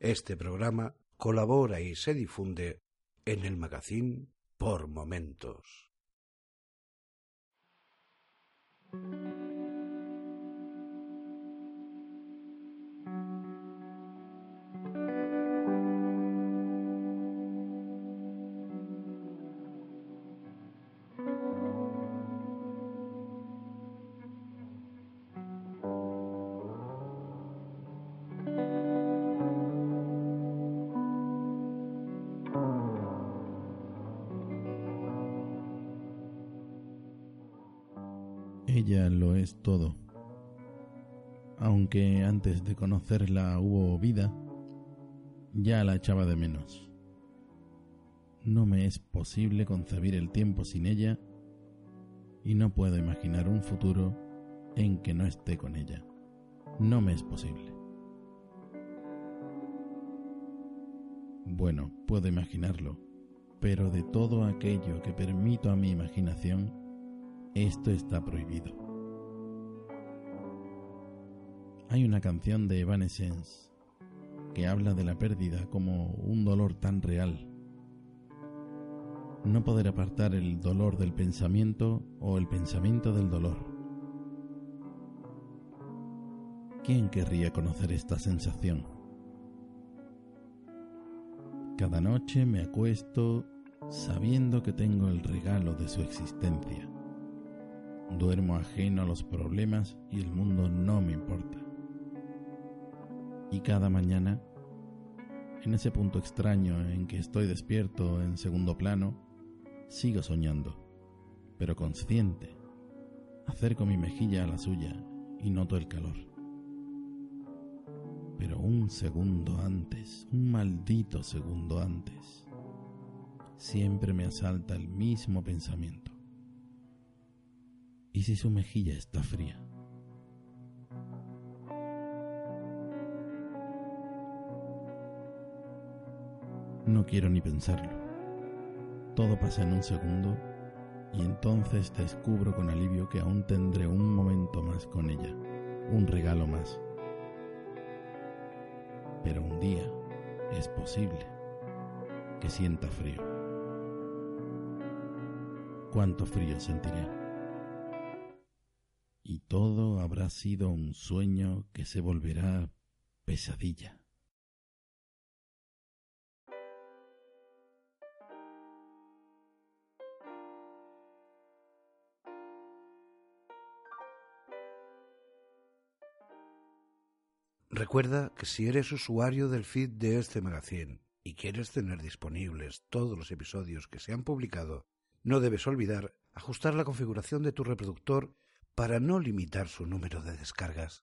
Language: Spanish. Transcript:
Este programa colabora y se difunde en el magazine Por Momentos. Ella lo es todo. Aunque antes de conocerla hubo vida, ya la echaba de menos. No me es posible concebir el tiempo sin ella y no puedo imaginar un futuro en que no esté con ella. No me es posible. Bueno, puedo imaginarlo, pero de todo aquello que permito a mi imaginación, esto está prohibido. Hay una canción de Evanescence que habla de la pérdida como un dolor tan real. No poder apartar el dolor del pensamiento o el pensamiento del dolor. ¿Quién querría conocer esta sensación? Cada noche me acuesto sabiendo que tengo el regalo de su existencia. Duermo ajeno a los problemas y el mundo no me importa. Y cada mañana, en ese punto extraño en que estoy despierto en segundo plano, sigo soñando, pero consciente. Acerco mi mejilla a la suya y noto el calor. Pero un segundo antes, un maldito segundo antes, siempre me asalta el mismo pensamiento. ¿Y si su mejilla está fría? No quiero ni pensarlo. Todo pasa en un segundo y entonces descubro con alivio que aún tendré un momento más con ella, un regalo más. Pero un día es posible que sienta frío. ¿Cuánto frío sentiré? Y todo habrá sido un sueño que se volverá pesadilla. Recuerda que si eres usuario del feed de este magazine y quieres tener disponibles todos los episodios que se han publicado, no debes olvidar ajustar la configuración de tu reproductor para no limitar su número de descargas.